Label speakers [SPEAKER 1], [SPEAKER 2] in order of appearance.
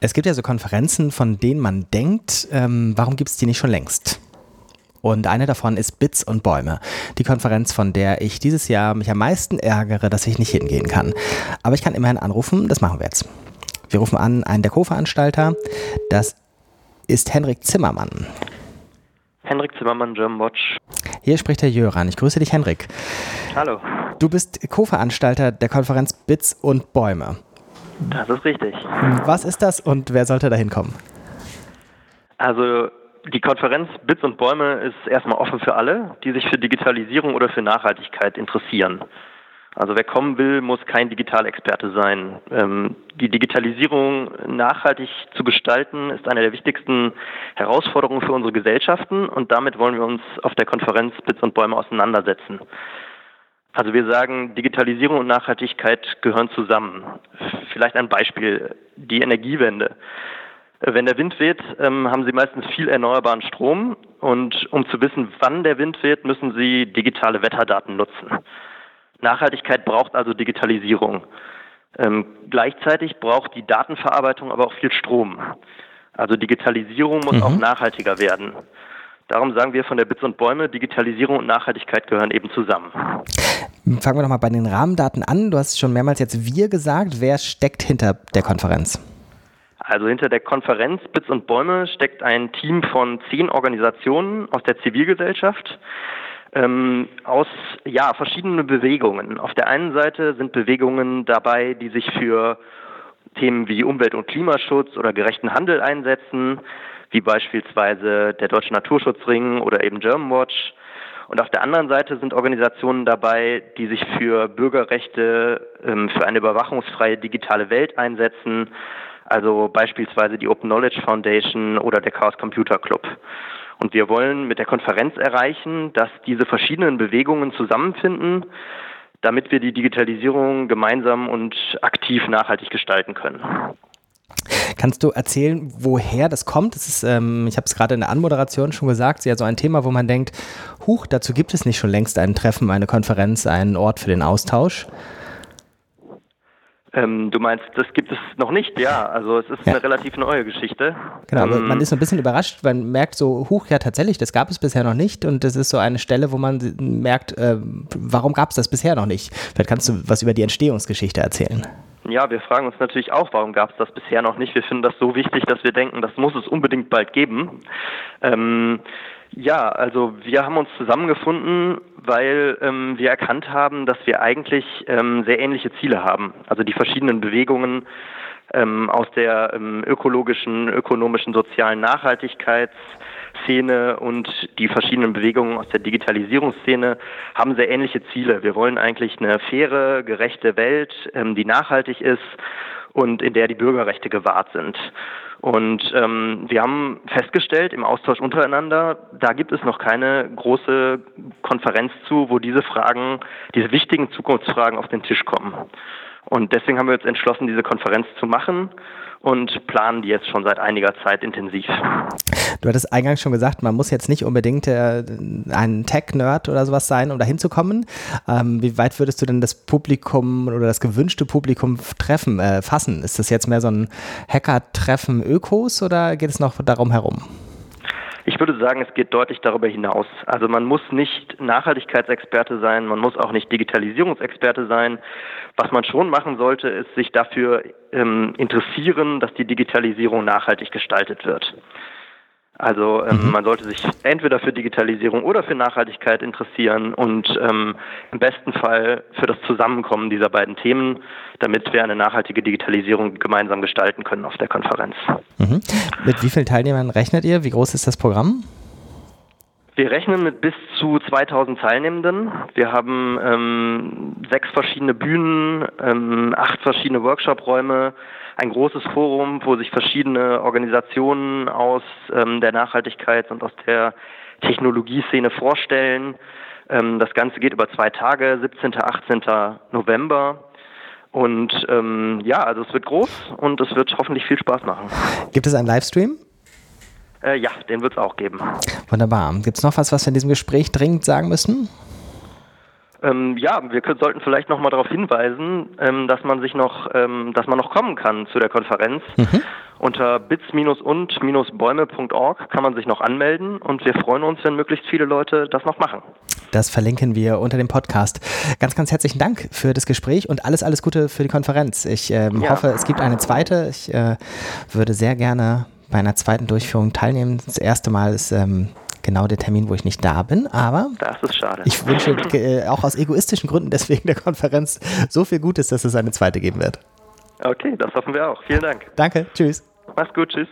[SPEAKER 1] Es gibt ja so Konferenzen, von denen man denkt, ähm, warum gibt es die nicht schon längst? Und eine davon ist Bits und Bäume. Die Konferenz, von der ich dieses Jahr mich am meisten ärgere, dass ich nicht hingehen kann. Aber ich kann immerhin anrufen, das machen wir jetzt. Wir rufen an einen der Co-Veranstalter. Das ist Henrik Zimmermann.
[SPEAKER 2] Henrik Zimmermann, German Watch.
[SPEAKER 1] Hier spricht der Jöran. Ich grüße dich, Henrik.
[SPEAKER 2] Hallo.
[SPEAKER 1] Du bist Co-Veranstalter der Konferenz Bits und Bäume.
[SPEAKER 2] Das ist richtig.
[SPEAKER 1] Was ist das und wer sollte da hinkommen?
[SPEAKER 2] Also die Konferenz Bits und Bäume ist erstmal offen für alle, die sich für Digitalisierung oder für Nachhaltigkeit interessieren. Also wer kommen will, muss kein Digitalexperte sein. Ähm, die Digitalisierung nachhaltig zu gestalten, ist eine der wichtigsten Herausforderungen für unsere Gesellschaften und damit wollen wir uns auf der Konferenz Bits und Bäume auseinandersetzen. Also wir sagen, Digitalisierung und Nachhaltigkeit gehören zusammen. Vielleicht ein Beispiel, die Energiewende. Wenn der Wind weht, ähm, haben Sie meistens viel erneuerbaren Strom und um zu wissen, wann der Wind weht, müssen Sie digitale Wetterdaten nutzen. Nachhaltigkeit braucht also Digitalisierung. Ähm, gleichzeitig braucht die Datenverarbeitung aber auch viel Strom. Also Digitalisierung muss mhm. auch nachhaltiger werden. Darum sagen wir von der Bits und Bäume, Digitalisierung und Nachhaltigkeit gehören eben zusammen.
[SPEAKER 1] Fangen wir nochmal bei den Rahmendaten an. Du hast schon mehrmals jetzt wir gesagt. Wer steckt hinter der Konferenz?
[SPEAKER 2] Also hinter der Konferenz Bits und Bäume steckt ein Team von zehn Organisationen aus der Zivilgesellschaft. Ähm, aus ja, verschiedenen Bewegungen. Auf der einen Seite sind Bewegungen dabei, die sich für Themen wie Umwelt- und Klimaschutz oder gerechten Handel einsetzen wie beispielsweise der Deutsche Naturschutzring oder eben Germanwatch. Und auf der anderen Seite sind Organisationen dabei, die sich für Bürgerrechte, ähm, für eine überwachungsfreie digitale Welt einsetzen, also beispielsweise die Open Knowledge Foundation oder der Chaos Computer Club. Und wir wollen mit der Konferenz erreichen, dass diese verschiedenen Bewegungen zusammenfinden, damit wir die Digitalisierung gemeinsam und aktiv nachhaltig gestalten können.
[SPEAKER 1] Kannst du erzählen, woher das kommt? Das ist, ähm, ich habe es gerade in der Anmoderation schon gesagt, ja so ein Thema, wo man denkt, huch, dazu gibt es nicht schon längst ein Treffen, eine Konferenz, einen Ort für den Austausch.
[SPEAKER 2] Ähm, du meinst, das gibt es noch nicht, ja. Also es ist ja. eine relativ neue Geschichte.
[SPEAKER 1] Genau, aber ähm, man ist ein bisschen überrascht, man merkt so, huch, ja tatsächlich, das gab es bisher noch nicht und das ist so eine Stelle, wo man merkt, äh, warum gab es das bisher noch nicht? Vielleicht kannst du was über die Entstehungsgeschichte erzählen.
[SPEAKER 2] Ja, wir fragen uns natürlich auch, warum gab es das bisher noch nicht. Wir finden das so wichtig, dass wir denken, das muss es unbedingt bald geben. Ähm, ja, also wir haben uns zusammengefunden, weil ähm, wir erkannt haben, dass wir eigentlich ähm, sehr ähnliche Ziele haben. Also die verschiedenen Bewegungen ähm, aus der ähm, ökologischen, ökonomischen, sozialen Nachhaltigkeits Szene und die verschiedenen Bewegungen aus der Digitalisierungsszene haben sehr ähnliche Ziele. Wir wollen eigentlich eine faire, gerechte Welt, ähm, die nachhaltig ist und in der die Bürgerrechte gewahrt sind. Und ähm, wir haben festgestellt im Austausch untereinander, da gibt es noch keine große Konferenz zu, wo diese Fragen, diese wichtigen Zukunftsfragen auf den Tisch kommen. Und deswegen haben wir uns entschlossen, diese Konferenz zu machen und planen die jetzt schon seit einiger Zeit intensiv.
[SPEAKER 1] Du hattest eingangs schon gesagt, man muss jetzt nicht unbedingt äh, ein Tech-Nerd oder sowas sein, um da hinzukommen. Ähm, wie weit würdest du denn das Publikum oder das gewünschte Publikum treffen, äh, fassen? Ist das jetzt mehr so ein Hacker-Treffen Ökos oder geht es noch darum herum?
[SPEAKER 2] Ich würde sagen, es geht deutlich darüber hinaus. Also man muss nicht Nachhaltigkeitsexperte sein, man muss auch nicht Digitalisierungsexperte sein. Was man schon machen sollte, ist sich dafür ähm, interessieren, dass die Digitalisierung nachhaltig gestaltet wird. Also ähm, mhm. man sollte sich entweder für Digitalisierung oder für Nachhaltigkeit interessieren und ähm, im besten Fall für das Zusammenkommen dieser beiden Themen, damit wir eine nachhaltige Digitalisierung gemeinsam gestalten können auf der Konferenz.
[SPEAKER 1] Mhm. Mit wie vielen Teilnehmern rechnet ihr? Wie groß ist das Programm?
[SPEAKER 2] Wir rechnen mit bis zu 2000 Teilnehmenden. Wir haben ähm, sechs verschiedene Bühnen, ähm, acht verschiedene Workshop-Räume, ein großes Forum, wo sich verschiedene Organisationen aus ähm, der Nachhaltigkeit und aus der Technologieszene vorstellen. Ähm, das Ganze geht über zwei Tage, 17. 18. November. Und ähm, ja, also es wird groß und es wird hoffentlich viel Spaß machen.
[SPEAKER 1] Gibt es einen Livestream?
[SPEAKER 2] Äh, ja, den wird es auch geben.
[SPEAKER 1] Wunderbar. Gibt es noch was, was wir in diesem Gespräch dringend sagen müssen?
[SPEAKER 2] Ähm, ja, wir sollten vielleicht noch mal darauf hinweisen, ähm, dass man sich noch, ähm, dass man noch kommen kann zu der Konferenz. Mhm. Unter bits-und-bäume.org kann man sich noch anmelden und wir freuen uns, wenn möglichst viele Leute das noch machen.
[SPEAKER 1] Das verlinken wir unter dem Podcast. Ganz, ganz herzlichen Dank für das Gespräch und alles, alles Gute für die Konferenz. Ich ähm, ja. hoffe, es gibt eine zweite. Ich äh, würde sehr gerne bei einer zweiten Durchführung teilnehmen. Das erste Mal ist ähm, genau der Termin, wo ich nicht da bin, aber
[SPEAKER 2] das ist schade.
[SPEAKER 1] ich wünsche äh, auch aus egoistischen Gründen deswegen der Konferenz so viel Gutes, dass es eine zweite geben wird.
[SPEAKER 2] Okay, das hoffen wir auch. Vielen Dank.
[SPEAKER 1] Danke, tschüss.
[SPEAKER 2] Mach's gut, tschüss.